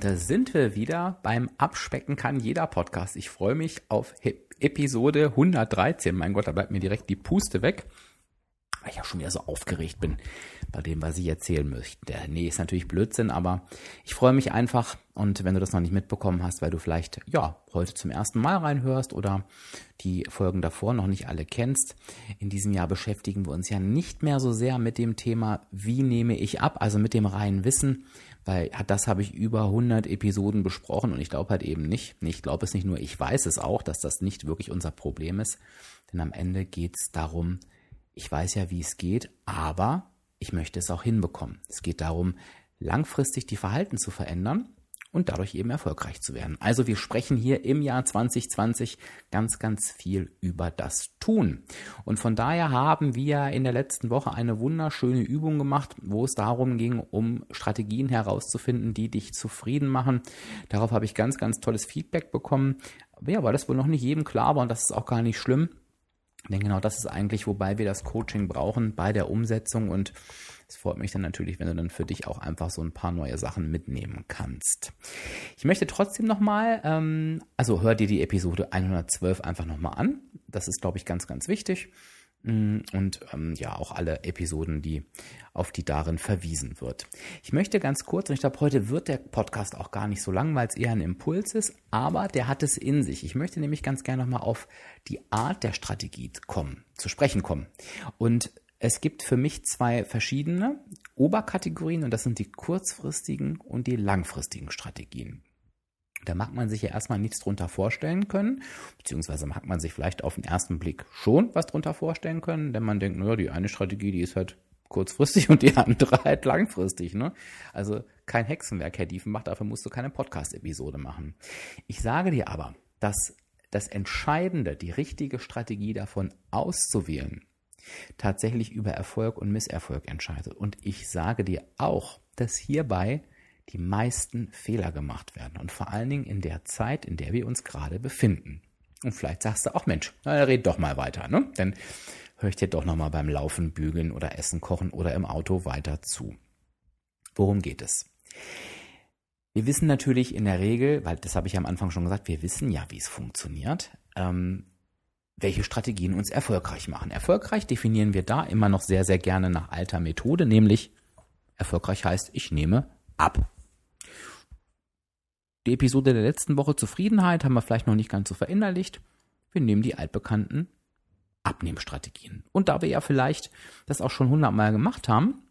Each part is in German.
und da sind wir wieder beim Abspecken kann jeder Podcast. Ich freue mich auf Episode 113. Mein Gott, da bleibt mir direkt die Puste weg. Weil ich ja schon wieder so aufgeregt bin bei dem, was ich erzählen möchte. Nee, ist natürlich Blödsinn, aber ich freue mich einfach. Und wenn du das noch nicht mitbekommen hast, weil du vielleicht, ja, heute zum ersten Mal reinhörst oder die Folgen davor noch nicht alle kennst, in diesem Jahr beschäftigen wir uns ja nicht mehr so sehr mit dem Thema, wie nehme ich ab, also mit dem reinen Wissen, weil das habe ich über 100 Episoden besprochen und ich glaube halt eben nicht, ich glaube es nicht nur, ich weiß es auch, dass das nicht wirklich unser Problem ist, denn am Ende geht es darum, ich weiß ja, wie es geht, aber ich möchte es auch hinbekommen. Es geht darum, langfristig die Verhalten zu verändern und dadurch eben erfolgreich zu werden. Also wir sprechen hier im Jahr 2020 ganz, ganz viel über das Tun. Und von daher haben wir in der letzten Woche eine wunderschöne Übung gemacht, wo es darum ging, um Strategien herauszufinden, die dich zufrieden machen. Darauf habe ich ganz, ganz tolles Feedback bekommen. Ja, weil das wohl noch nicht jedem klar war und das ist auch gar nicht schlimm. Denn genau das ist eigentlich, wobei wir das Coaching brauchen bei der Umsetzung und es freut mich dann natürlich, wenn du dann für dich auch einfach so ein paar neue Sachen mitnehmen kannst. Ich möchte trotzdem nochmal, ähm, also hör dir die Episode 112 einfach nochmal an. Das ist, glaube ich, ganz, ganz wichtig. Mm, und ähm, ja, auch alle Episoden, die auf die darin verwiesen wird. Ich möchte ganz kurz, und ich glaube, heute wird der Podcast auch gar nicht so lang, weil es eher ein Impuls ist, aber der hat es in sich. Ich möchte nämlich ganz gerne nochmal auf die Art der Strategie kommen, zu sprechen kommen. Und es gibt für mich zwei verschiedene Oberkategorien und das sind die kurzfristigen und die langfristigen Strategien. Da mag man sich ja erstmal nichts drunter vorstellen können, beziehungsweise mag man sich vielleicht auf den ersten Blick schon was drunter vorstellen können, denn man denkt, naja, die eine Strategie, die ist halt kurzfristig und die andere halt langfristig. Ne? Also kein Hexenwerk, Herr Diefenbach, dafür musst du keine Podcast-Episode machen. Ich sage dir aber, dass das Entscheidende, die richtige Strategie davon auszuwählen, tatsächlich über Erfolg und Misserfolg entscheidet. Und ich sage dir auch, dass hierbei die meisten Fehler gemacht werden. Und vor allen Dingen in der Zeit, in der wir uns gerade befinden. Und vielleicht sagst du auch, Mensch, na, red doch mal weiter, ne? Dann höre ich dir doch noch mal beim Laufen, Bügeln oder Essen kochen oder im Auto weiter zu. Worum geht es? Wir wissen natürlich in der Regel, weil das habe ich am Anfang schon gesagt, wir wissen ja, wie es funktioniert. Ähm, welche Strategien uns erfolgreich machen. Erfolgreich definieren wir da immer noch sehr, sehr gerne nach alter Methode, nämlich erfolgreich heißt, ich nehme ab. Die Episode der letzten Woche Zufriedenheit haben wir vielleicht noch nicht ganz so verinnerlicht. Wir nehmen die altbekannten Abnehmstrategien. Und da wir ja vielleicht das auch schon hundertmal gemacht haben,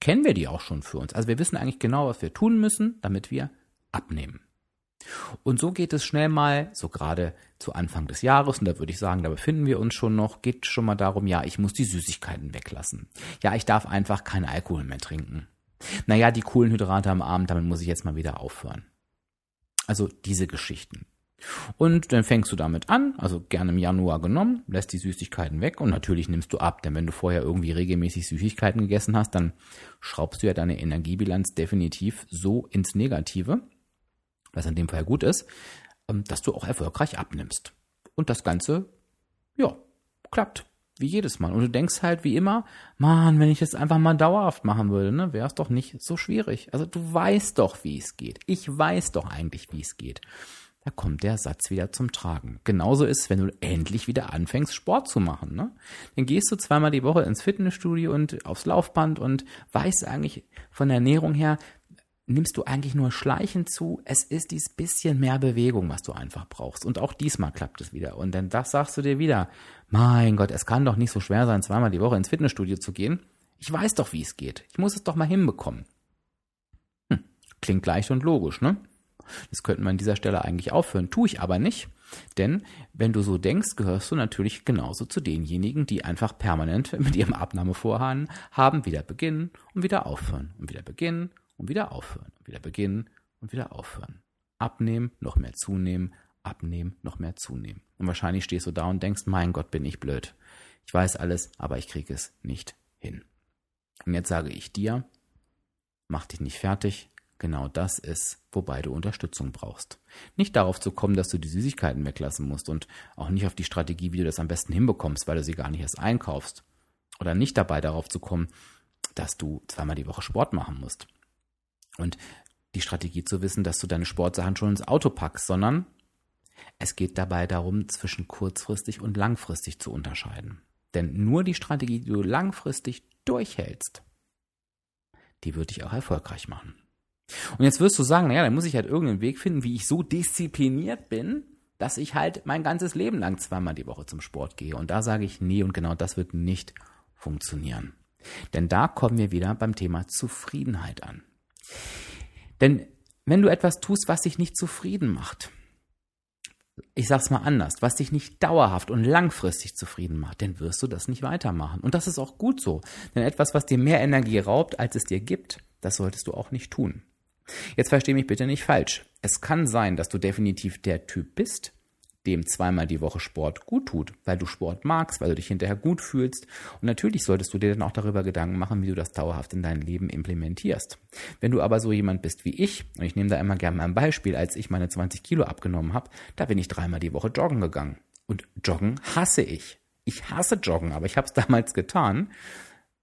kennen wir die auch schon für uns. Also wir wissen eigentlich genau, was wir tun müssen, damit wir abnehmen. Und so geht es schnell mal, so gerade zu Anfang des Jahres, und da würde ich sagen, da befinden wir uns schon noch, geht schon mal darum, ja, ich muss die Süßigkeiten weglassen. Ja, ich darf einfach keinen Alkohol mehr trinken. Naja, die Kohlenhydrate am Abend, damit muss ich jetzt mal wieder aufhören. Also diese Geschichten. Und dann fängst du damit an, also gerne im Januar genommen, lässt die Süßigkeiten weg und natürlich nimmst du ab, denn wenn du vorher irgendwie regelmäßig Süßigkeiten gegessen hast, dann schraubst du ja deine Energiebilanz definitiv so ins Negative, was in dem Fall gut ist, ähm, dass du auch erfolgreich abnimmst. Und das Ganze, ja, klappt. Wie jedes Mal. Und du denkst halt wie immer, Mann, wenn ich das einfach mal dauerhaft machen würde, ne, wäre es doch nicht so schwierig. Also du weißt doch, wie es geht. Ich weiß doch eigentlich, wie es geht. Da kommt der Satz wieder zum Tragen. Genauso ist, es, wenn du endlich wieder anfängst, Sport zu machen. Ne? Dann gehst du zweimal die Woche ins Fitnessstudio und aufs Laufband und weißt eigentlich von der Ernährung her, nimmst du eigentlich nur schleichend zu. Es ist dies bisschen mehr Bewegung, was du einfach brauchst. Und auch diesmal klappt es wieder. Und dann das sagst du dir wieder, mein Gott, es kann doch nicht so schwer sein, zweimal die Woche ins Fitnessstudio zu gehen. Ich weiß doch, wie es geht. Ich muss es doch mal hinbekommen. Hm, klingt leicht und logisch, ne? Das könnten wir an dieser Stelle eigentlich aufhören. Tue ich aber nicht. Denn wenn du so denkst, gehörst du natürlich genauso zu denjenigen, die einfach permanent mit ihrem Abnahmevorhaben haben, wieder beginnen und wieder aufhören und wieder beginnen und wieder aufhören, wieder beginnen und wieder aufhören. Abnehmen, noch mehr zunehmen, abnehmen, noch mehr zunehmen. Und wahrscheinlich stehst du da und denkst, mein Gott, bin ich blöd. Ich weiß alles, aber ich kriege es nicht hin. Und jetzt sage ich dir, mach dich nicht fertig. Genau das ist, wobei du Unterstützung brauchst. Nicht darauf zu kommen, dass du die Süßigkeiten weglassen musst und auch nicht auf die Strategie, wie du das am besten hinbekommst, weil du sie gar nicht erst einkaufst. Oder nicht dabei darauf zu kommen, dass du zweimal die Woche Sport machen musst. Und die Strategie zu wissen, dass du deine Sportsachen schon ins Auto packst, sondern es geht dabei darum, zwischen kurzfristig und langfristig zu unterscheiden. Denn nur die Strategie, die du langfristig durchhältst, die wird dich auch erfolgreich machen. Und jetzt wirst du sagen, naja, dann muss ich halt irgendeinen Weg finden, wie ich so diszipliniert bin, dass ich halt mein ganzes Leben lang zweimal die Woche zum Sport gehe. Und da sage ich, nee, und genau das wird nicht funktionieren. Denn da kommen wir wieder beim Thema Zufriedenheit an. Denn wenn du etwas tust, was dich nicht zufrieden macht, ich sag's mal anders, was dich nicht dauerhaft und langfristig zufrieden macht, dann wirst du das nicht weitermachen. Und das ist auch gut so. Denn etwas, was dir mehr Energie raubt, als es dir gibt, das solltest du auch nicht tun. Jetzt versteh mich bitte nicht falsch. Es kann sein, dass du definitiv der Typ bist, dem zweimal die Woche Sport gut tut, weil du Sport magst, weil du dich hinterher gut fühlst. Und natürlich solltest du dir dann auch darüber Gedanken machen, wie du das dauerhaft in dein Leben implementierst. Wenn du aber so jemand bist wie ich, und ich nehme da immer gerne ein Beispiel, als ich meine 20 Kilo abgenommen habe, da bin ich dreimal die Woche joggen gegangen. Und joggen hasse ich. Ich hasse joggen, aber ich habe es damals getan.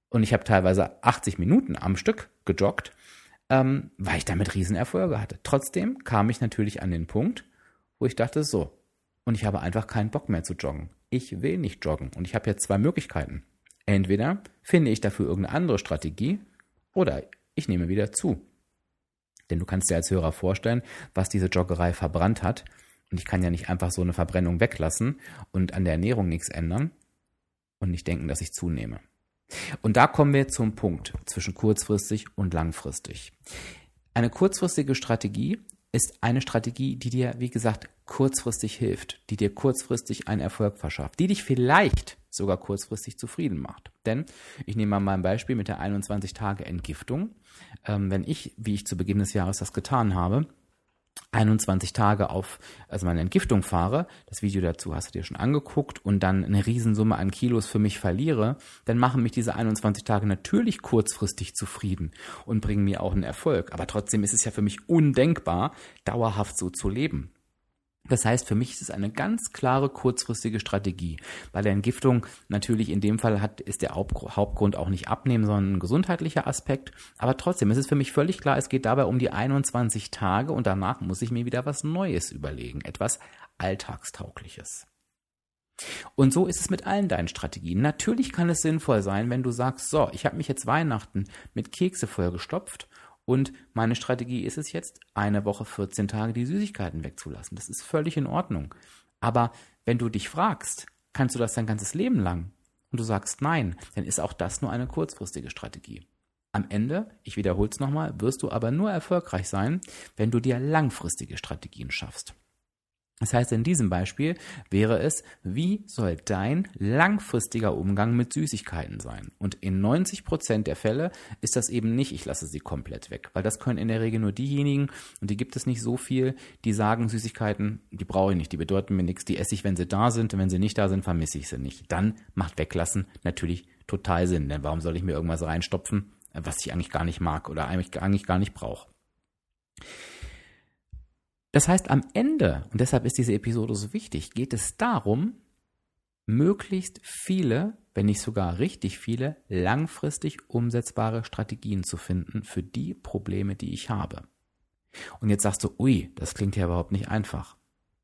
Und ich habe teilweise 80 Minuten am Stück gejoggt, ähm, weil ich damit Riesenerfolge hatte. Trotzdem kam ich natürlich an den Punkt, wo ich dachte, so, und ich habe einfach keinen Bock mehr zu joggen. Ich will nicht joggen und ich habe jetzt zwei Möglichkeiten. Entweder finde ich dafür irgendeine andere Strategie oder ich nehme wieder zu. Denn du kannst dir als Hörer vorstellen, was diese Joggerei verbrannt hat. Und ich kann ja nicht einfach so eine Verbrennung weglassen und an der Ernährung nichts ändern und nicht denken, dass ich zunehme. Und da kommen wir zum Punkt zwischen kurzfristig und langfristig. Eine kurzfristige Strategie ist eine Strategie, die dir, wie gesagt, kurzfristig hilft, die dir kurzfristig einen Erfolg verschafft, die dich vielleicht sogar kurzfristig zufrieden macht. Denn ich nehme mal ein Beispiel mit der 21 Tage Entgiftung. Ähm, wenn ich, wie ich zu Beginn des Jahres das getan habe, 21 Tage auf also meine Entgiftung fahre, das Video dazu hast du dir schon angeguckt und dann eine Riesensumme an Kilos für mich verliere, dann machen mich diese 21 Tage natürlich kurzfristig zufrieden und bringen mir auch einen Erfolg. Aber trotzdem ist es ja für mich undenkbar, dauerhaft so zu leben. Das heißt, für mich ist es eine ganz klare kurzfristige Strategie. Bei der Entgiftung natürlich in dem Fall hat, ist der Hauptgrund auch nicht abnehmen, sondern ein gesundheitlicher Aspekt. Aber trotzdem ist es für mich völlig klar, es geht dabei um die 21 Tage und danach muss ich mir wieder was Neues überlegen, etwas Alltagstaugliches. Und so ist es mit allen deinen Strategien. Natürlich kann es sinnvoll sein, wenn du sagst, so, ich habe mich jetzt Weihnachten mit Kekse vollgestopft und meine Strategie ist es jetzt, eine Woche 14 Tage die Süßigkeiten wegzulassen. Das ist völlig in Ordnung. Aber wenn du dich fragst, kannst du das dein ganzes Leben lang? Und du sagst nein, dann ist auch das nur eine kurzfristige Strategie. Am Ende, ich wiederhole es nochmal, wirst du aber nur erfolgreich sein, wenn du dir langfristige Strategien schaffst. Das heißt, in diesem Beispiel wäre es, wie soll dein langfristiger Umgang mit Süßigkeiten sein? Und in 90 Prozent der Fälle ist das eben nicht, ich lasse sie komplett weg, weil das können in der Regel nur diejenigen, und die gibt es nicht so viel, die sagen, Süßigkeiten, die brauche ich nicht, die bedeuten mir nichts, die esse ich, wenn sie da sind, und wenn sie nicht da sind, vermisse ich sie nicht. Dann macht weglassen natürlich total Sinn, denn warum soll ich mir irgendwas reinstopfen, was ich eigentlich gar nicht mag oder eigentlich gar nicht brauche? Das heißt, am Ende, und deshalb ist diese Episode so wichtig, geht es darum, möglichst viele, wenn nicht sogar richtig viele, langfristig umsetzbare Strategien zu finden für die Probleme, die ich habe. Und jetzt sagst du, ui, das klingt ja überhaupt nicht einfach.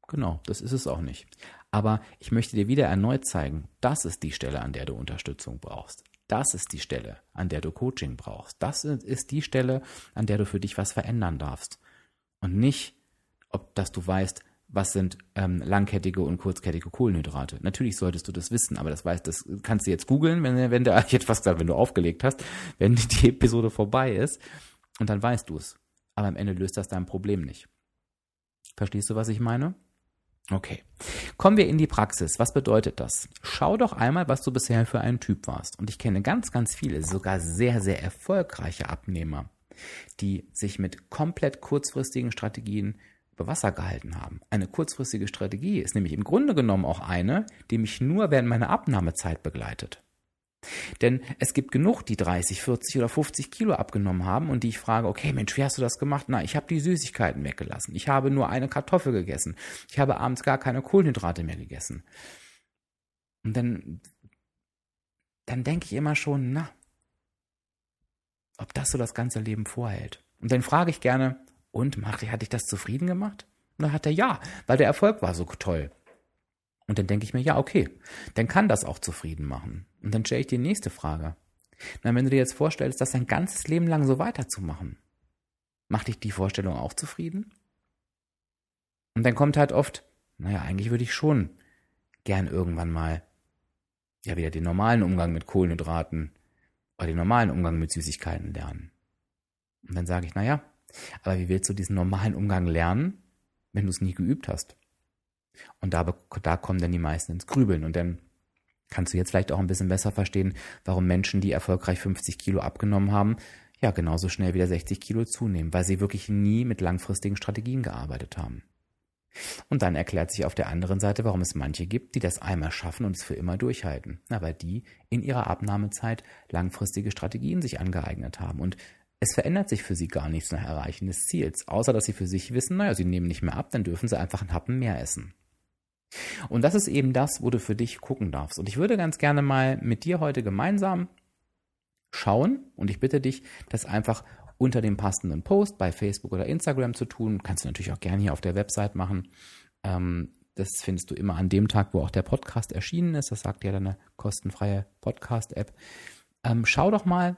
Genau, das ist es auch nicht. Aber ich möchte dir wieder erneut zeigen, das ist die Stelle, an der du Unterstützung brauchst. Das ist die Stelle, an der du Coaching brauchst. Das ist die Stelle, an der du für dich was verändern darfst. Und nicht ob dass du weißt, was sind ähm, langkettige und kurzkettige Kohlenhydrate. Natürlich solltest du das wissen, aber das weißt, das kannst du jetzt googeln, wenn, wenn du, hätte fast gesagt, wenn du aufgelegt hast, wenn die Episode vorbei ist, und dann weißt du es. Aber am Ende löst das dein Problem nicht. Verstehst du, was ich meine? Okay. Kommen wir in die Praxis. Was bedeutet das? Schau doch einmal, was du bisher für ein Typ warst. Und ich kenne ganz, ganz viele, sogar sehr, sehr erfolgreiche Abnehmer, die sich mit komplett kurzfristigen Strategien über Wasser gehalten haben. Eine kurzfristige Strategie ist nämlich im Grunde genommen auch eine, die mich nur während meiner Abnahmezeit begleitet. Denn es gibt genug, die 30, 40 oder 50 Kilo abgenommen haben und die ich frage, okay Mensch, wie hast du das gemacht? Na, ich habe die Süßigkeiten weggelassen. Ich habe nur eine Kartoffel gegessen. Ich habe abends gar keine Kohlenhydrate mehr gegessen. Und dann, dann denke ich immer schon, na, ob das so das ganze Leben vorhält. Und dann frage ich gerne, und hat dich das zufrieden gemacht? Und dann hat er ja, weil der Erfolg war so toll. Und dann denke ich mir, ja, okay, dann kann das auch zufrieden machen. Und dann stelle ich die nächste Frage. Na, wenn du dir jetzt vorstellst, das dein ganzes Leben lang so weiterzumachen, macht dich die Vorstellung auch zufrieden? Und dann kommt halt oft, naja, eigentlich würde ich schon gern irgendwann mal ja wieder den normalen Umgang mit Kohlenhydraten oder den normalen Umgang mit Süßigkeiten lernen. Und dann sage ich, naja, aber wie willst du diesen normalen Umgang lernen, wenn du es nie geübt hast? Und da, da kommen dann die meisten ins Grübeln. Und dann kannst du jetzt vielleicht auch ein bisschen besser verstehen, warum Menschen, die erfolgreich 50 Kilo abgenommen haben, ja genauso schnell wieder 60 Kilo zunehmen, weil sie wirklich nie mit langfristigen Strategien gearbeitet haben. Und dann erklärt sich auf der anderen Seite, warum es manche gibt, die das einmal schaffen und es für immer durchhalten. Aber die in ihrer Abnahmezeit langfristige Strategien sich angeeignet haben. Und es verändert sich für sie gar nichts nach Erreichen des Ziels, außer dass sie für sich wissen, naja, sie nehmen nicht mehr ab, dann dürfen sie einfach einen Happen mehr essen. Und das ist eben das, wo du für dich gucken darfst. Und ich würde ganz gerne mal mit dir heute gemeinsam schauen und ich bitte dich, das einfach unter dem passenden Post bei Facebook oder Instagram zu tun. Kannst du natürlich auch gerne hier auf der Website machen. Ähm, das findest du immer an dem Tag, wo auch der Podcast erschienen ist. Das sagt ja deine kostenfreie Podcast-App. Ähm, schau doch mal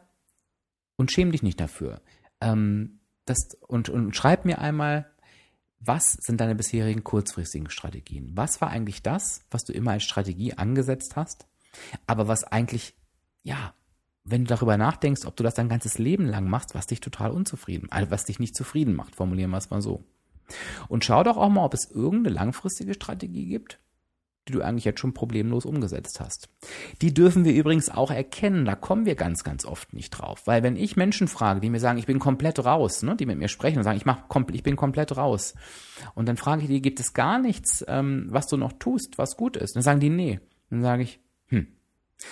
und schäm dich nicht dafür. Ähm, das, und, und schreib mir einmal, was sind deine bisherigen kurzfristigen Strategien? Was war eigentlich das, was du immer als Strategie angesetzt hast, aber was eigentlich, ja, wenn du darüber nachdenkst, ob du das dein ganzes Leben lang machst, was dich total unzufrieden, also was dich nicht zufrieden macht, formulieren wir es mal so. Und schau doch auch mal, ob es irgendeine langfristige Strategie gibt, die du eigentlich jetzt schon problemlos umgesetzt hast. Die dürfen wir übrigens auch erkennen, da kommen wir ganz, ganz oft nicht drauf. Weil wenn ich Menschen frage, die mir sagen, ich bin komplett raus, ne, die mit mir sprechen und sagen, ich, mach, ich bin komplett raus. Und dann frage ich die, gibt es gar nichts, ähm, was du noch tust, was gut ist? Dann sagen die, nee. dann sage ich, hm,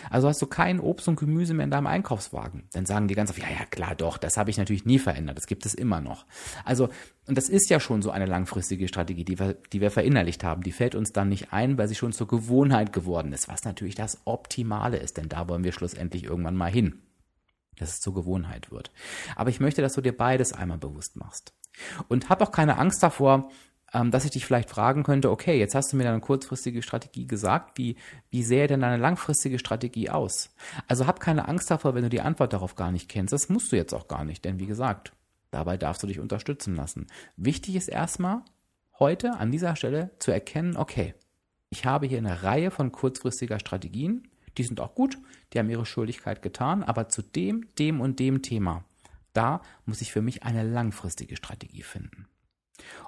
also hast du kein Obst und Gemüse mehr in deinem Einkaufswagen. Dann sagen die ganz oft, ja, ja, klar, doch, das habe ich natürlich nie verändert, das gibt es immer noch. Also, und das ist ja schon so eine langfristige Strategie, die wir, die wir verinnerlicht haben. Die fällt uns dann nicht ein, weil sie schon zur Gewohnheit geworden ist, was natürlich das Optimale ist, denn da wollen wir schlussendlich irgendwann mal hin, dass es zur Gewohnheit wird. Aber ich möchte, dass du dir beides einmal bewusst machst. Und hab auch keine Angst davor, ähm, dass ich dich vielleicht fragen könnte, okay, jetzt hast du mir deine kurzfristige Strategie gesagt, wie, wie sähe denn deine langfristige Strategie aus? Also hab keine Angst davor, wenn du die Antwort darauf gar nicht kennst. Das musst du jetzt auch gar nicht, denn wie gesagt, dabei darfst du dich unterstützen lassen. Wichtig ist erstmal, heute an dieser Stelle zu erkennen, okay, ich habe hier eine Reihe von kurzfristiger Strategien, die sind auch gut, die haben ihre Schuldigkeit getan, aber zu dem, dem und dem Thema, da muss ich für mich eine langfristige Strategie finden.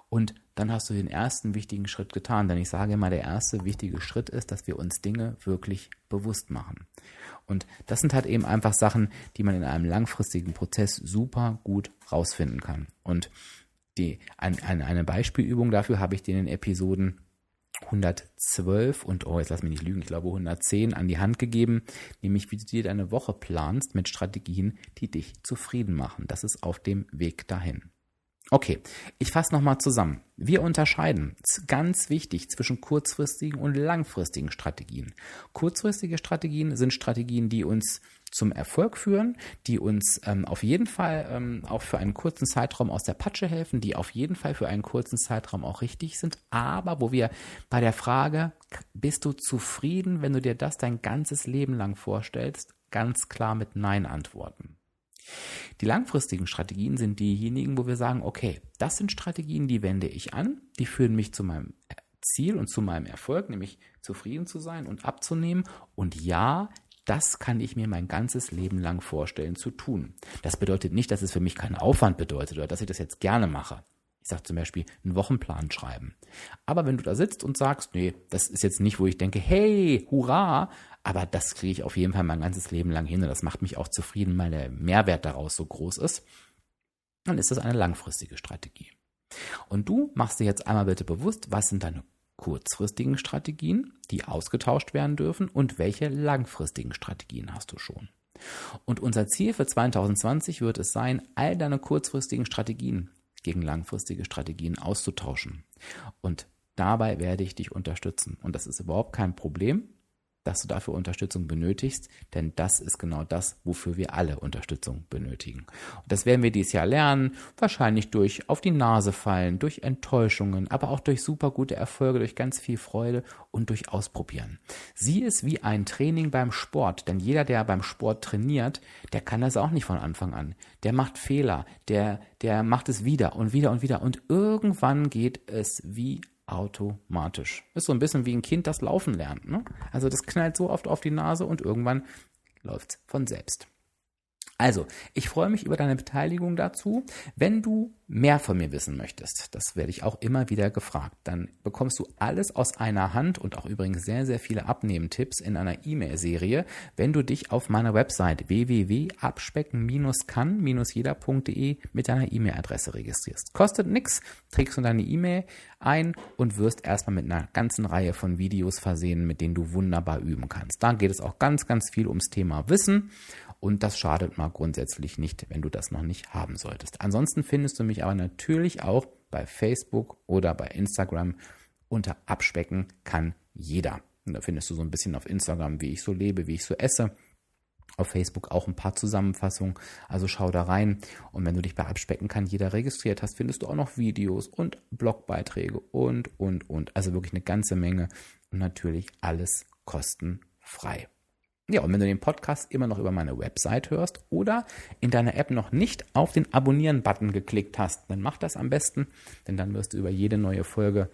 Und dann hast du den ersten wichtigen Schritt getan. Denn ich sage immer, der erste wichtige Schritt ist, dass wir uns Dinge wirklich bewusst machen. Und das sind halt eben einfach Sachen, die man in einem langfristigen Prozess super gut rausfinden kann. Und die, ein, ein, eine Beispielübung dafür habe ich dir in den Episoden 112 und, oh, jetzt lass mich nicht lügen, ich glaube 110 an die Hand gegeben, nämlich wie du dir deine Woche planst mit Strategien, die dich zufrieden machen. Das ist auf dem Weg dahin. Okay, ich fasse nochmal zusammen. Wir unterscheiden ganz wichtig zwischen kurzfristigen und langfristigen Strategien. Kurzfristige Strategien sind Strategien, die uns zum Erfolg führen, die uns ähm, auf jeden Fall ähm, auch für einen kurzen Zeitraum aus der Patsche helfen, die auf jeden Fall für einen kurzen Zeitraum auch richtig sind, aber wo wir bei der Frage, bist du zufrieden, wenn du dir das dein ganzes Leben lang vorstellst, ganz klar mit Nein antworten. Die langfristigen Strategien sind diejenigen, wo wir sagen, okay, das sind Strategien, die wende ich an, die führen mich zu meinem Ziel und zu meinem Erfolg, nämlich zufrieden zu sein und abzunehmen. Und ja, das kann ich mir mein ganzes Leben lang vorstellen zu tun. Das bedeutet nicht, dass es für mich keinen Aufwand bedeutet oder dass ich das jetzt gerne mache. Ich sage zum Beispiel einen Wochenplan schreiben. Aber wenn du da sitzt und sagst, nee, das ist jetzt nicht, wo ich denke, hey, hurra, aber das kriege ich auf jeden Fall mein ganzes Leben lang hin und das macht mich auch zufrieden, weil der Mehrwert daraus so groß ist. Dann ist das eine langfristige Strategie. Und du machst dir jetzt einmal bitte bewusst, was sind deine kurzfristigen Strategien, die ausgetauscht werden dürfen und welche langfristigen Strategien hast du schon. Und unser Ziel für 2020 wird es sein, all deine kurzfristigen Strategien gegen langfristige Strategien auszutauschen. Und dabei werde ich dich unterstützen. Und das ist überhaupt kein Problem dass du dafür Unterstützung benötigst, denn das ist genau das, wofür wir alle Unterstützung benötigen. Und das werden wir dieses Jahr lernen, wahrscheinlich durch auf die Nase fallen, durch Enttäuschungen, aber auch durch super gute Erfolge, durch ganz viel Freude und durch Ausprobieren. Sieh es wie ein Training beim Sport, denn jeder, der beim Sport trainiert, der kann das auch nicht von Anfang an. Der macht Fehler, der, der macht es wieder und wieder und wieder und irgendwann geht es wie automatisch. Ist so ein bisschen wie ein Kind, das laufen lernt. Ne? Also das knallt so oft auf die Nase und irgendwann läuft es von selbst. Also, ich freue mich über deine Beteiligung dazu. Wenn du mehr von mir wissen möchtest, das werde ich auch immer wieder gefragt, dann bekommst du alles aus einer Hand und auch übrigens sehr, sehr viele Abnehmtipps in einer E-Mail-Serie, wenn du dich auf meiner Website www.abspecken-kann-jeder.de mit deiner E-Mail-Adresse registrierst. Kostet nichts, trägst du deine E-Mail ein und wirst erstmal mit einer ganzen Reihe von Videos versehen, mit denen du wunderbar üben kannst. Da geht es auch ganz, ganz viel ums Thema Wissen und das schadet mal grundsätzlich nicht, wenn du das noch nicht haben solltest. Ansonsten findest du mich aber natürlich auch bei Facebook oder bei Instagram unter Abspecken kann jeder. Und da findest du so ein bisschen auf Instagram, wie ich so lebe, wie ich so esse. Auf Facebook auch ein paar Zusammenfassungen. Also schau da rein. Und wenn du dich bei Abspecken kann jeder registriert hast, findest du auch noch Videos und Blogbeiträge und, und, und. Also wirklich eine ganze Menge. Und natürlich alles kostenfrei. Ja, und wenn du den Podcast immer noch über meine Website hörst oder in deiner App noch nicht auf den Abonnieren-Button geklickt hast, dann mach das am besten, denn dann wirst du über jede neue Folge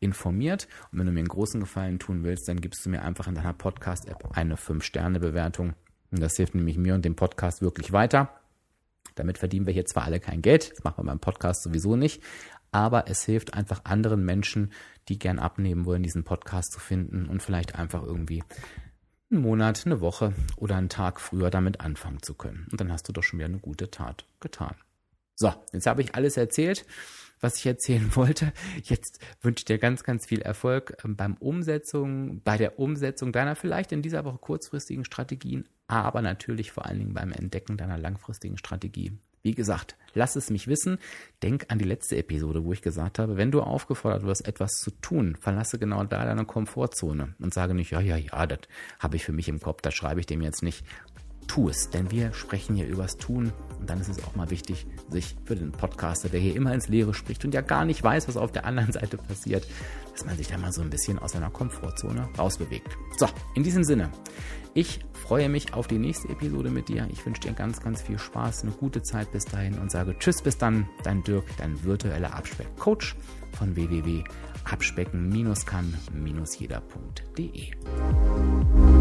informiert. Und wenn du mir einen großen Gefallen tun willst, dann gibst du mir einfach in deiner Podcast-App eine 5-Sterne-Bewertung. Und das hilft nämlich mir und dem Podcast wirklich weiter. Damit verdienen wir hier zwar alle kein Geld, das machen wir beim Podcast sowieso nicht, aber es hilft einfach anderen Menschen, die gern abnehmen wollen, diesen Podcast zu finden und vielleicht einfach irgendwie einen Monat, eine Woche oder einen Tag früher damit anfangen zu können. Und dann hast du doch schon wieder eine gute Tat getan. So, jetzt habe ich alles erzählt, was ich erzählen wollte. Jetzt wünsche ich dir ganz, ganz viel Erfolg ähm, beim Umsetzung, bei der Umsetzung deiner vielleicht in dieser Woche kurzfristigen Strategien, aber natürlich vor allen Dingen beim Entdecken deiner langfristigen Strategie. Wie gesagt, lass es mich wissen. Denk an die letzte Episode, wo ich gesagt habe, wenn du aufgefordert wirst, etwas zu tun, verlasse genau da deine Komfortzone und sage nicht, ja, ja, ja, das habe ich für mich im Kopf, das schreibe ich dem jetzt nicht. Tu es, denn wir sprechen hier übers Tun und dann ist es auch mal wichtig, sich für den Podcaster, der hier immer ins Leere spricht und ja gar nicht weiß, was auf der anderen Seite passiert, dass man sich da mal so ein bisschen aus seiner Komfortzone rausbewegt. So, in diesem Sinne, ich freue mich auf die nächste Episode mit dir. Ich wünsche dir ganz, ganz viel Spaß, eine gute Zeit bis dahin und sage Tschüss bis dann, dein Dirk, dein virtueller Abspeck-Coach von www.abspecken-kann-jeder.de.